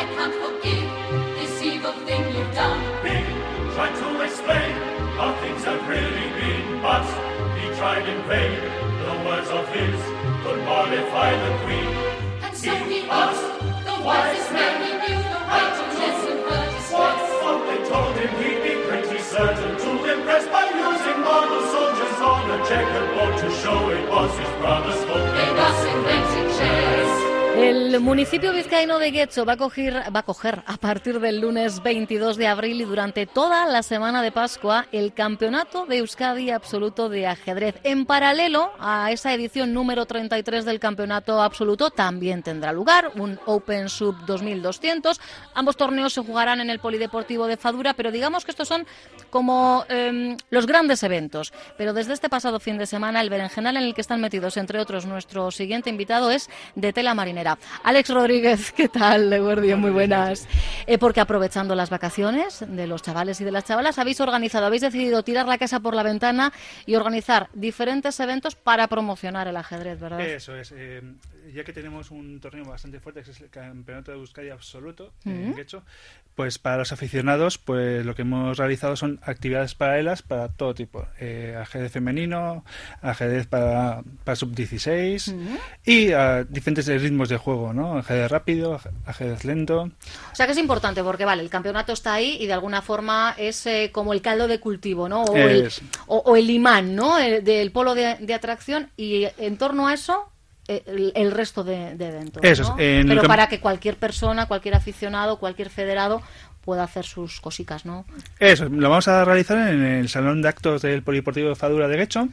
I can't forgive this evil thing you've done. He tried to explain how things have really been, but he tried in vain. The words of his could mollify the queen. And so he asked the wisest man. He knew the right to disinvertis. Once they told him he'd be pretty certain to impress by using model soldiers on a checkered board to show it was his brother's fault. They thus invented chess. Va a, coger, va a coger a partir del lunes 22 de abril y durante toda la semana de Pascua el Campeonato de Euskadi Absoluto de Ajedrez. En paralelo a esa edición número 33 del Campeonato Absoluto también tendrá lugar un Open Sub 2200. Ambos torneos se jugarán en el Polideportivo de Fadura, pero digamos que estos son como em, los grandes eventos. Pero desde este pasado fin de semana el berenjenal en el que están metidos, entre otros, nuestro siguiente invitado es de tela marinera. Alex Rodríguez, ¿qué tal? Leguardia, muy buenas. Eh, porque aprovechando las vacaciones de los chavales y de las chavalas, habéis organizado, habéis decidido tirar la casa por la ventana y organizar diferentes eventos para promocionar el ajedrez, ¿verdad? Eso es. Eh, ya que tenemos un torneo bastante fuerte, que es el Campeonato de Euskadi Absoluto, en hecho, pues para los aficionados, pues lo que hemos realizado son actividades paralelas para todo tipo. Eh, ajedrez femenino, ajedrez para, para sub-16 y uh, diferentes ritmos de juego, ¿no? Ajedrez rápido, ajedrez lento. O sea que es importante porque, vale, el campeonato está ahí y de alguna forma es eh, como el caldo de cultivo, ¿no? O, el, o, el, imán, ¿no? El, del polo de, de atracción y en torno a eso el, resto de, eventos. Pero para que cualquier persona, cualquier aficionado, cualquier federado pueda hacer sus cositas, ¿no? Eso, lo vamos a realizar en el Salón de Actos del Polideportivo de Fadura de Guecho,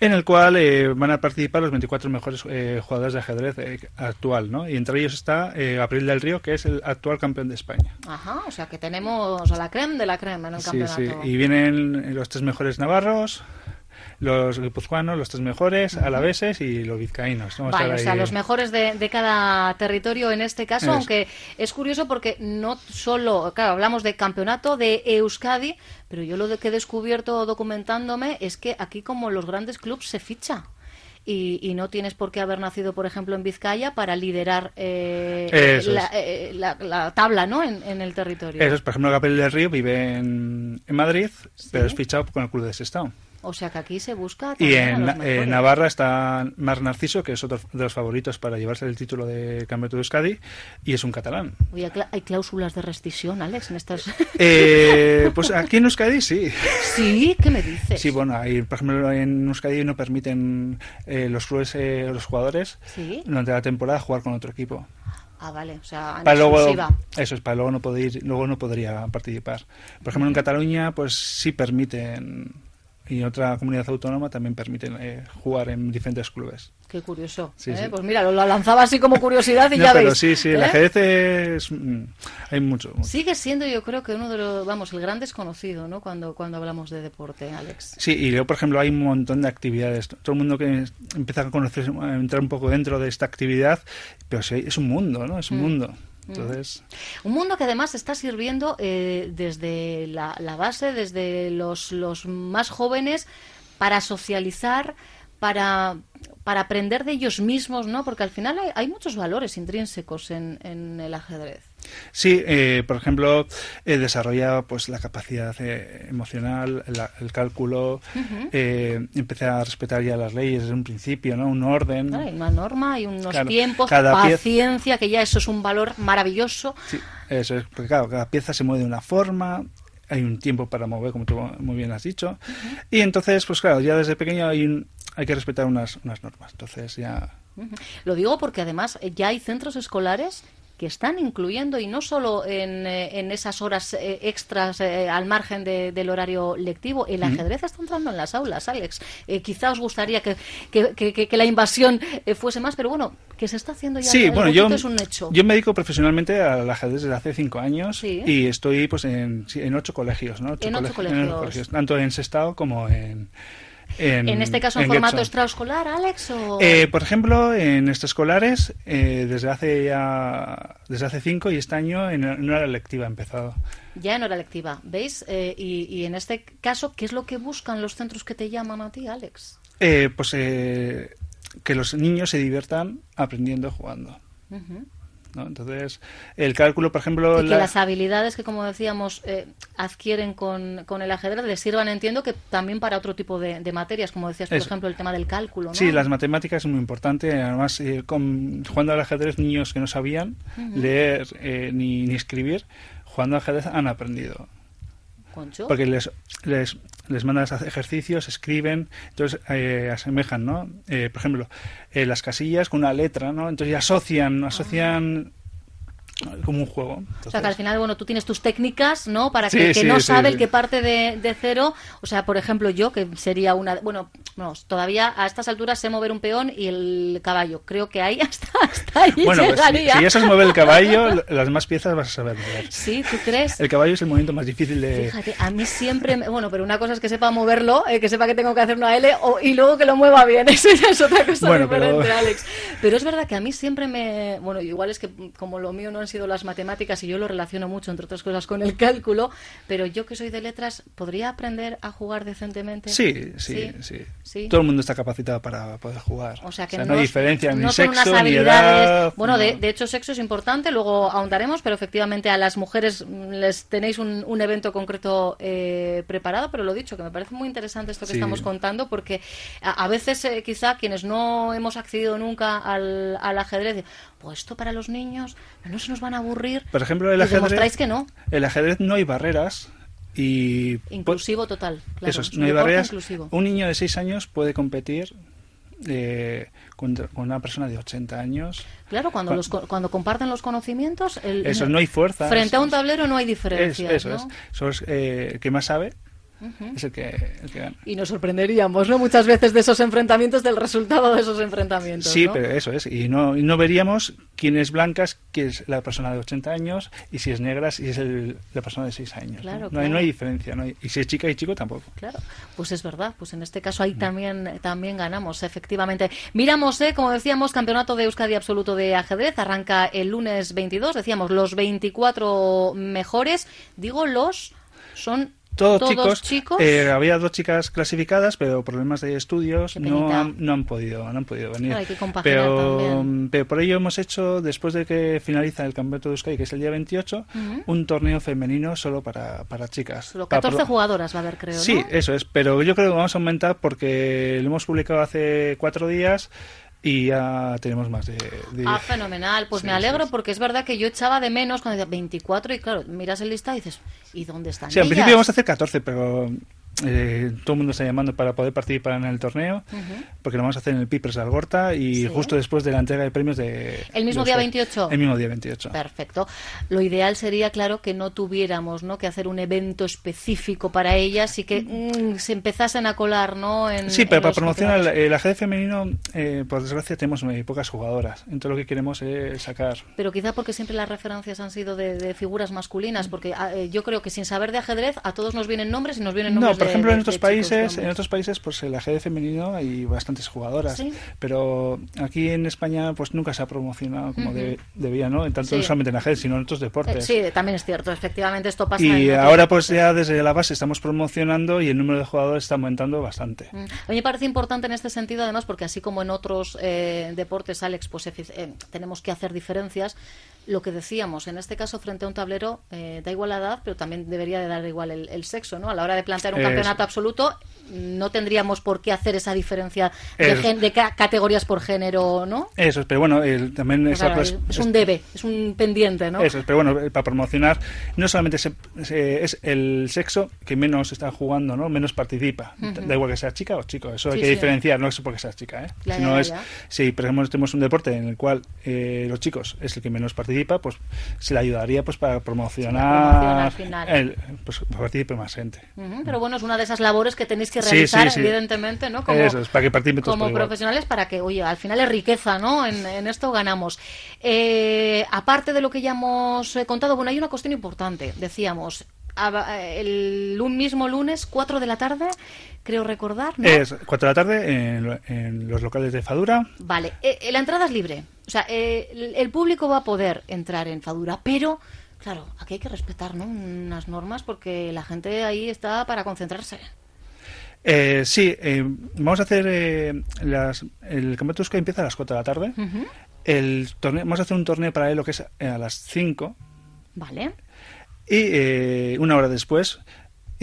en el cual eh, van a participar los 24 mejores eh, jugadores de ajedrez eh, actual, ¿no? Y entre ellos está April del Río, que es el actual campeón de España. Ajá, o sea que tenemos a la creme de la creme en el campeonato. Sí, y vienen los tres mejores navarros, los guipuzcoanos, los tres mejores, alaveses y los vizcaínos. Vale, o sea, los mejores de, cada territorio en este caso, aunque es curioso porque no solo, claro, hablamos de campeonato de Euskadi, pero yo lo que he descubierto documentándome es que aquí como los grandes clubes se ficha. Y, no tienes por qué haber nacido, por ejemplo, en Vizcaya para liderar eh, eh, la, tabla ¿no? En, el territorio. Eso es, por ejemplo, Gabriel del Río vive en, Madrid, pero es fichado con el club de Sestao. O sea que aquí se busca. Y en, Navarra está Mar Narciso, que es otro de los favoritos para llevarse el título de Campeonato de Euskadi, y es un catalán. Oye, ¿hay cláusulas de rescisión, Alex, en estas.? Eh, pues aquí en Euskadi sí. ¿Sí? ¿Qué me dices? Sí, bueno, ahí, por ejemplo, en Euskadi no permiten eh, los clubes, eh, los jugadores, durante la temporada jugar con otro equipo. Ah, vale, o sea, para luego, eso es, para luego no poder luego no podría participar. Por ejemplo, en Cataluña, pues sí permiten y otra comunidad autónoma también permiten eh, jugar en diferentes clubes. Qué curioso. ¿eh? Pues mira, lo, lanzaba así como curiosidad y ya pero veis. Sí, sí, el ¿eh? ajedrez es. Mm, hay mucho, Sigue siendo, yo creo que uno de los. Vamos, el gran desconocido, ¿no? Cuando, cuando hablamos de deporte, Alex. Sí, y luego, por ejemplo, hay un montón de actividades. Todo el mundo que empieza a conocer, a entrar un poco dentro de esta actividad, pero sí, es un mundo, ¿no? Es un mm. mundo. Mm. Un mundo que además está sirviendo eh, desde la, base, desde los, más jóvenes, para socializar, para, para aprender de ellos mismos, ¿no? Porque al final hay, muchos valores intrínsecos en, en el ajedrez. Sí, eh, por ejemplo, eh, desarrolla pues la capacidad eh, emocional, el cálculo, empecé a respetar ya las leyes desde un principio, ¿no? Un orden. Hay una norma, hay unos tiempos, paciencia, que ya eso es un valor maravilloso. Sí, eso es, porque claro, cada pieza se mueve de una forma, hay un tiempo para mover, como tú muy bien has dicho. Y entonces, pues claro, ya desde pequeño hay, hay que respetar unas, unas normas. Entonces ya... Lo digo porque además eh, ya hay centros escolares que están incluyendo, y no solo en, eh, en esas horas eh, extras al margen del horario lectivo, el ajedrez está entrando en las aulas, Alex. quizá os gustaría que, que, que, la invasión fuese más, pero bueno, que se está haciendo ya. Sí, bueno, yo, es un hecho. yo me dedico profesionalmente al ajedrez desde hace cinco años y estoy pues en, en ocho colegios, ¿no? en ocho colegios. Tanto en Sestao como en... En, este caso en, formato extraescolar, Alex? Eh, por ejemplo, en extraescolares, eh, desde hace ya desde hace cinco y este año en, en hora lectiva ha empezado. Ya en hora lectiva, ¿veis? Eh, y, y, en este caso, ¿qué es lo que buscan los centros que te llaman a ti, Alex? Eh, pues eh, que los niños se diviertan aprendiendo jugando. Entonces, el cálculo, por ejemplo... Y que las habilidades que, como decíamos, eh, adquieren con, con, el ajedrez les sirvan, entiendo, que también para otro tipo de, materias, como decías, por ejemplo, el tema del cálculo. Sí, las matemáticas es muy importante. Además, eh, con, jugando al ajedrez, niños que no sabían leer eh, ni, ni escribir, jugando al ajedrez han aprendido. Porque les, les, les mandas ejercicios, escriben, entonces eh, asemejan, ¿no? Eh, por ejemplo, eh, las casillas con una letra, ¿no? Entonces ya asocian, asocian como un juego. O sea, que al final, bueno, tú tienes tus técnicas, ¿no? Para que, que no sabe el que parte de, de, cero. O sea, por ejemplo, yo, que sería una... Bueno, todavía a estas alturas sé mover un peón y el caballo. Creo que ahí hasta, hasta ahí bueno, pues, si, ya sabes mover el caballo, las más piezas vas a saber mover. Sí, ¿tú crees? El caballo es el momento más difícil de... Fíjate, a mí siempre... Bueno, pero una cosa es que sepa moverlo, eh, que sepa que tengo que hacer una L o, y luego que lo mueva bien. Eso ya es otra cosa diferente, Alex. Pero es verdad que a mí siempre me... Bueno, igual es que como lo mío no han sido las matemáticas y yo lo relaciono mucho, entre otras cosas, con el cálculo, pero yo que soy de letras, ¿podría aprender a jugar decentemente? Sí, sí, sí. Todo el mundo está capacitado para poder jugar. O sea, que no, hay diferencia ni sexo ni edad. Bueno, de, hecho, sexo es importante, luego ahondaremos, pero efectivamente a las mujeres les tenéis un, evento concreto eh, preparado, pero lo dicho, que me parece muy interesante esto que estamos contando, porque a, veces eh, quizá quienes no hemos accedido nunca al, al ajedrez, pues esto para los niños no se nos van a aburrir. Por ejemplo, el ajedrez. que no. El ajedrez no hay barreras. Y inclusivo total. Claro, eso no hay barreras. Un niño de 6 años puede competir eh, con, una persona de 80 años. Claro, cuando, los, cuando comparten los conocimientos, el, eso no hay fuerza. Frente a un tablero no hay diferencia. eso es. Eso es eh, que más sabe es el que, gana. Y nos sorprenderíamos, ¿no? Muchas veces de esos enfrentamientos, del resultado de esos enfrentamientos. Sí, pero eso es. Y no, no veríamos quién es blanca, quién es la persona de 80 años, y si es negra, si es la persona de 6 años. Claro, ¿no? Hay, no, hay, diferencia. ¿no? y si es chica y chico, tampoco. Claro, pues es verdad. Pues en este caso ahí también, también ganamos, efectivamente. Miramos, ¿eh? como decíamos, campeonato de Euskadi absoluto de ajedrez. Arranca el lunes 22. Decíamos los 24 mejores. Digo los, son todos, chicos. Eh, había dos chicas clasificadas, pero problemas de estudios no han, no han podido no han podido venir. pero, pero, por ello hemos hecho, después de que finaliza el campeonato de Euskadi, que es el día 28, un torneo femenino solo para, para chicas. Solo 14 jugadoras va a haber, creo. Sí, eso es. Pero yo creo que vamos a aumentar porque lo hemos publicado hace cuatro días y ya tenemos más de, Ah, fenomenal. Pues me alegro porque es verdad que yo echaba de menos cuando decía 24 y claro, miras el lista y dices, ¿y dónde están Sí, al principio íbamos a hacer 14, pero eh, todo el mundo está llamando para poder participar en el torneo, porque lo vamos a hacer en el Pipers de Algorta y justo después de la entrega de premios de... ¿El mismo día 28? El mismo día 28. Perfecto. Lo ideal sería, claro, que no tuviéramos ¿no? que hacer un evento específico para ellas y que mm, se empezasen a colar, ¿no? En, sí, pero para promocionar el, ajedrez femenino, eh, por desgracia, tenemos muy pocas jugadoras. Entonces lo que queremos es sacar... Pero quizá porque siempre las referencias han sido de, figuras masculinas, porque ah, eh, yo creo que sin saber de ajedrez a todos nos vienen nombres y nos vienen nombres No, por ejemplo, en otros países, en otros países, pues el ajedrez femenino hay bastantes jugadoras, pero aquí en España pues nunca se ha promocionado como debía, ¿no? En tanto no solamente en ajedrez, sino en otros deportes. sí, también es cierto, efectivamente esto pasa. Y ahora pues ya desde la base estamos promocionando y el número de jugadores está aumentando bastante. A mí me parece importante en este sentido, además, porque así como en otros eh, deportes, Alex, pues eh, tenemos que hacer diferencias lo que decíamos, en este caso frente a un tablero eh, da igual la edad, pero también debería de dar igual el, sexo, ¿no? A la hora de plantear un campeonato absoluto no tendríamos por qué hacer esa diferencia de, categorías por género, ¿no? Eso, pero bueno, también es, es, un debe, es un pendiente, ¿no? Eso, pero bueno, para promocionar no solamente es el sexo que menos está jugando, ¿no? Menos participa, da igual que sea chica o chico, eso hay que diferenciar, no es porque sea chica, ¿eh? Sino es, si por ejemplo tenemos un deporte en el cual eh, los chicos es el que menos participa, pues se le ayudaría pues para promocionar, el, pues participe más gente. pero bueno, es una de esas labores que tenéis que realizar, evidentemente, ¿no? Como, para que Como profesionales, para que, oye, al final es riqueza, ¿no? En, esto ganamos. Eh, aparte de lo que ya hemos eh, contado, bueno, hay una cuestión importante, decíamos, el mismo lunes, 4 de la tarde, creo recordar. ¿no? Es 4 de la tarde en, los locales de Fadura. Vale, eh, la entrada es libre. O sea, eh, el público va a poder entrar en Fadura, pero claro, aquí hay que respetar ¿no? unas normas porque la gente ahí está para concentrarse. Eh, sí, eh, vamos a hacer las, el campeonato que empieza a las 4 de la tarde. el torneo, vamos a hacer un torneo paralelo que es a las 5. Vale. Y una hora después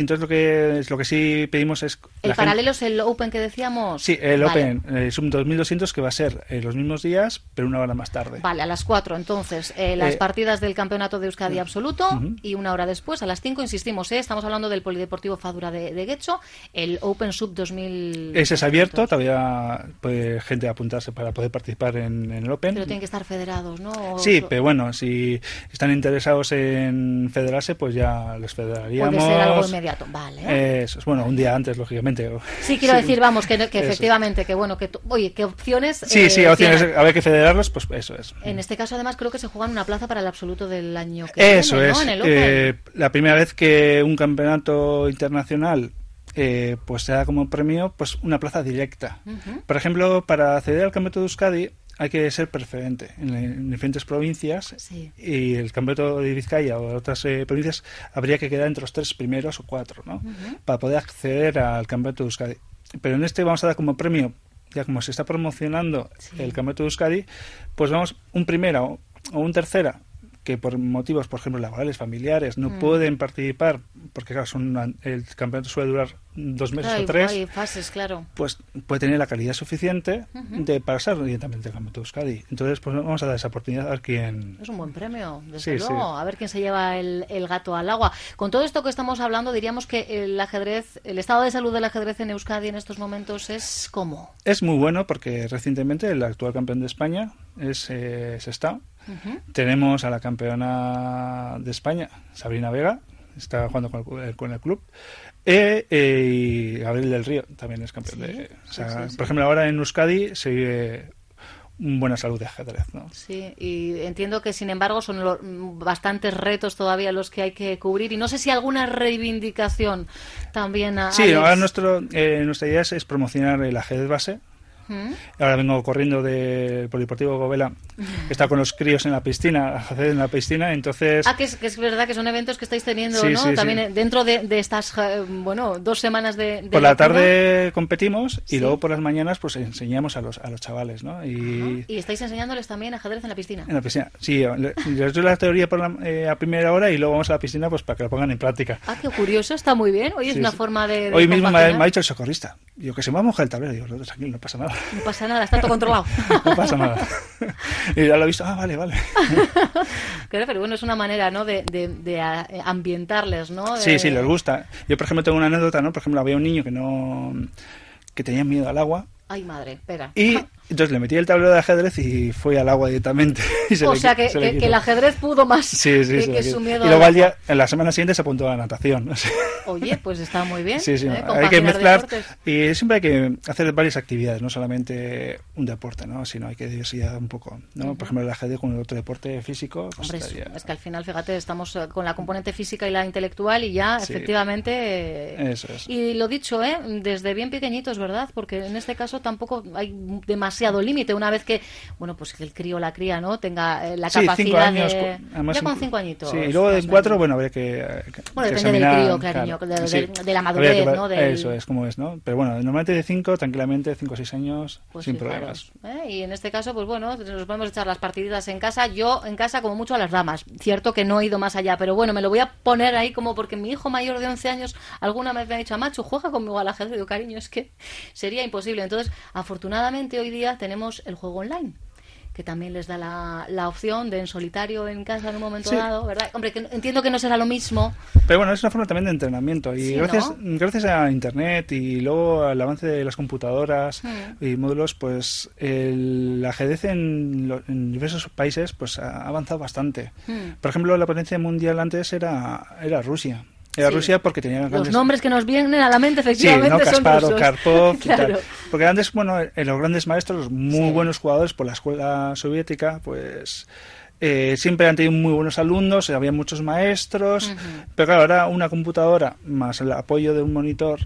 entonces lo que lo que sí pedimos es... ¿El paralelo es el Open que decíamos? Sí, el Open eh, Sum 2200 que va a ser eh, los mismos días, pero una hora más tarde. Vale, a las 4 entonces eh, las partidas del Campeonato de Euskadi Absoluto y una hora después, a las 5, insistimos, estamos hablando del Polideportivo Fadura de, de Guecho, el Open Sub 2000... Ese es abierto, todavía puede gente apuntarse para poder participar en, el Open. Pero tienen que estar federados, ¿no? Sí, pero bueno, si están interesados en federarse, pues ya les federaríamos. Puede ser algo vale. Eso es, bueno, un día antes, lógicamente. Sí, quiero decir, vamos, que, efectivamente, que bueno, que, oye, ¿qué opciones? Sí, sí, eh, opciones, haber que federarlos, pues eso es. En este caso, además, creo que se juega una plaza para el absoluto del año que eso viene, es. ¿no? En el eh, la primera vez que un campeonato internacional eh, pues se da como premio pues una plaza directa. Por ejemplo, para acceder al campeonato de Euskadi hay que ser preferente en, diferentes provincias y el campeonato de Vizcaya o de otras eh, provincias habría que quedar entre los tres primeros o cuatro, ¿no? Para poder acceder al campeonato de Euskadi. Pero en este vamos a dar como premio, ya como se está promocionando el campeonato de Euskadi, pues vamos un primera o, o un tercera que por motivos, por ejemplo, laborales, familiares, no mm. pueden participar, porque claro, son el campeonato suele durar dos meses o tres, hay fases, claro. pues puede tener la calidad suficiente de pasar directamente al campeonato de Euskadi. Entonces, pues vamos a dar esa oportunidad a ver quién... Es un buen premio, desde luego, a ver quién se lleva el, gato al agua. Con todo esto que estamos hablando, diríamos que el ajedrez, el estado de salud del ajedrez en Euskadi en estos momentos es ¿cómo? Es muy bueno porque recientemente el actual campeón de España es, eh, está tenemos a la campeona de España, Sabrina Vega, está jugando con el, con el club. E, e, y Gabriel del Río también es campeón de. por ejemplo, ahora en Euskadi se vive buena salud de ajedrez. ¿no? Sí, y entiendo que sin embargo son bastantes retos todavía los que hay que cubrir y no sé si alguna reivindicación también. A, sí, ahora nuestro, eh, nuestra idea es, promocionar el ajedrez base Ahora vengo corriendo del Polideportivo Govela, que está con los críos en la piscina, en la piscina, entonces... Ah, que es, verdad que son eventos que estáis teniendo, ¿no? También dentro de, estas, bueno, dos semanas de... por la tarde competimos y luego por las mañanas pues enseñamos a los, a los chavales, ¿no? Y... y estáis enseñándoles también ajedrez en la piscina. En la piscina, sí. Les doy la teoría por la, eh, a primera hora y luego vamos a la piscina pues para que lo pongan en práctica. Ah, qué curioso, está muy bien. Hoy es una forma de... Hoy mismo me ha, dicho el socorrista, yo que se me va a mojar el tablero, digo, tranquilo, no pasa nada. No pasa nada, está todo controlado. no pasa nada. y ya lo he visto, ah, vale, vale. claro, pero bueno, es una manera, ¿no? De, de, de ambientarles, ¿no? Sí, sí, les gusta. Yo, por ejemplo, tengo una anécdota, ¿no? Por ejemplo, había un niño que no... que tenía miedo al agua. Ay, madre, espera. Y entonces le metí el tablero de ajedrez y fue al agua directamente. o sea, que, el ajedrez pudo más que, su miedo. Y luego al día, en la semana siguiente se apuntó a la natación. Oye, pues está muy bien. Sí, sí, ¿eh? hay que mezclar. Y siempre hay que hacer varias actividades, no solamente un deporte, ¿no? sino hay que diversificar un poco. ¿no? Por ejemplo, el ajedrez con otro deporte físico. Pues Hombre, es que al final, fíjate, estamos eh, con la componente física y la intelectual y ya, efectivamente. Eso es. Y lo dicho, ¿eh? desde bien pequeñitos, ¿verdad? Porque en este caso tampoco hay demasiado límite. Una vez que, bueno, pues que el crío o la cría, ¿no? Tenga eh, la capacidad de... ya con cinco añitos. Sí, y luego de cuatro, bueno, habría que... bueno, depende del crío, cariño, de, la madurez, ¿no? Eso es, como es, ¿no? Pero bueno, normalmente de cinco, tranquilamente, cinco o seis años, pues sin problemas. ¿eh? Y en este caso, pues bueno, nos podemos echar las partiditas en casa. Yo en casa como mucho a las damas. Cierto que no he ido más allá, pero bueno, me lo voy a poner ahí como porque mi hijo mayor de 11 años alguna vez me ha dicho, Macho, juega conmigo al ajedrez. Digo, cariño, es que sería imposible. Entonces, afortunadamente hoy día tenemos el juego online que también les da la, la, opción de en solitario en casa en un momento dado, ¿verdad? Hombre, que entiendo que no será lo mismo. Pero bueno, es una forma también de entrenamiento y gracias, gracias a Internet y luego al avance de las computadoras y módulos, pues el ajedrez en, en, diversos países pues ha avanzado bastante. Hmm. Por ejemplo, la potencia mundial antes era, era Rusia. Era Rusia porque tenían Los nombres que nos vienen a la mente, efectivamente, sí, ¿no? Kasparov, Karpov claro. Porque antes, bueno, en los grandes maestros, los muy buenos jugadores por la escuela soviética, pues... Eh, siempre han tenido muy buenos alumnos, había muchos maestros, pero claro, ahora una computadora más el apoyo de un monitor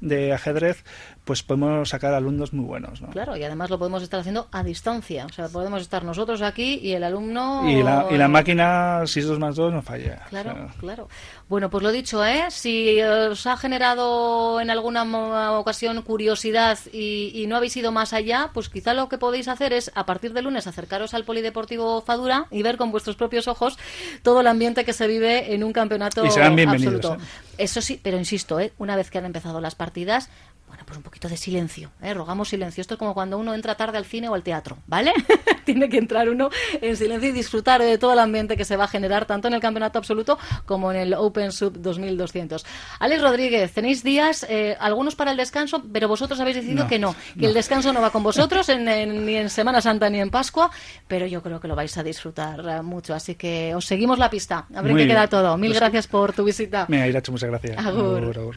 de ajedrez, pues podemos sacar alumnos muy buenos. ¿no? Claro, y además lo podemos estar haciendo a distancia. O sea, podemos estar nosotros aquí y el alumno... Y la, y la máquina, si es 2 más 2, no falla. Claro, claro. Bueno, pues lo dicho, ¿eh? Si os ha generado en alguna ocasión curiosidad y, no habéis ido más allá, pues quizá lo que podéis hacer es, a partir de lunes, acercaros al Polideportivo Fadura y ver con vuestros propios ojos todo el ambiente que se vive en un campeonato y serán bienvenidos, absoluto. ¿eh? Eso sí, pero insisto, ¿eh? una vez que han empezado las partidas, bueno, pues un poquito de silencio, ¿eh? rogamos silencio. Esto es como cuando uno entra tarde al cine o al teatro, ¿vale? Tiene que entrar uno en silencio y disfrutar de todo el ambiente que se va a generar tanto en el campeonato absoluto como en el Open Sub 2200. Alex Rodríguez, tenéis días, eh, algunos para el descanso, pero vosotros habéis decidido que no, que el descanso no va con vosotros ni en Semana Santa ni en Pascua, pero yo creo que lo vais a disfrutar eh, mucho. Así que os seguimos la pista. A ver qué queda todo. Mil pues gracias por tu visita. Me ha muchas gracias. Agur.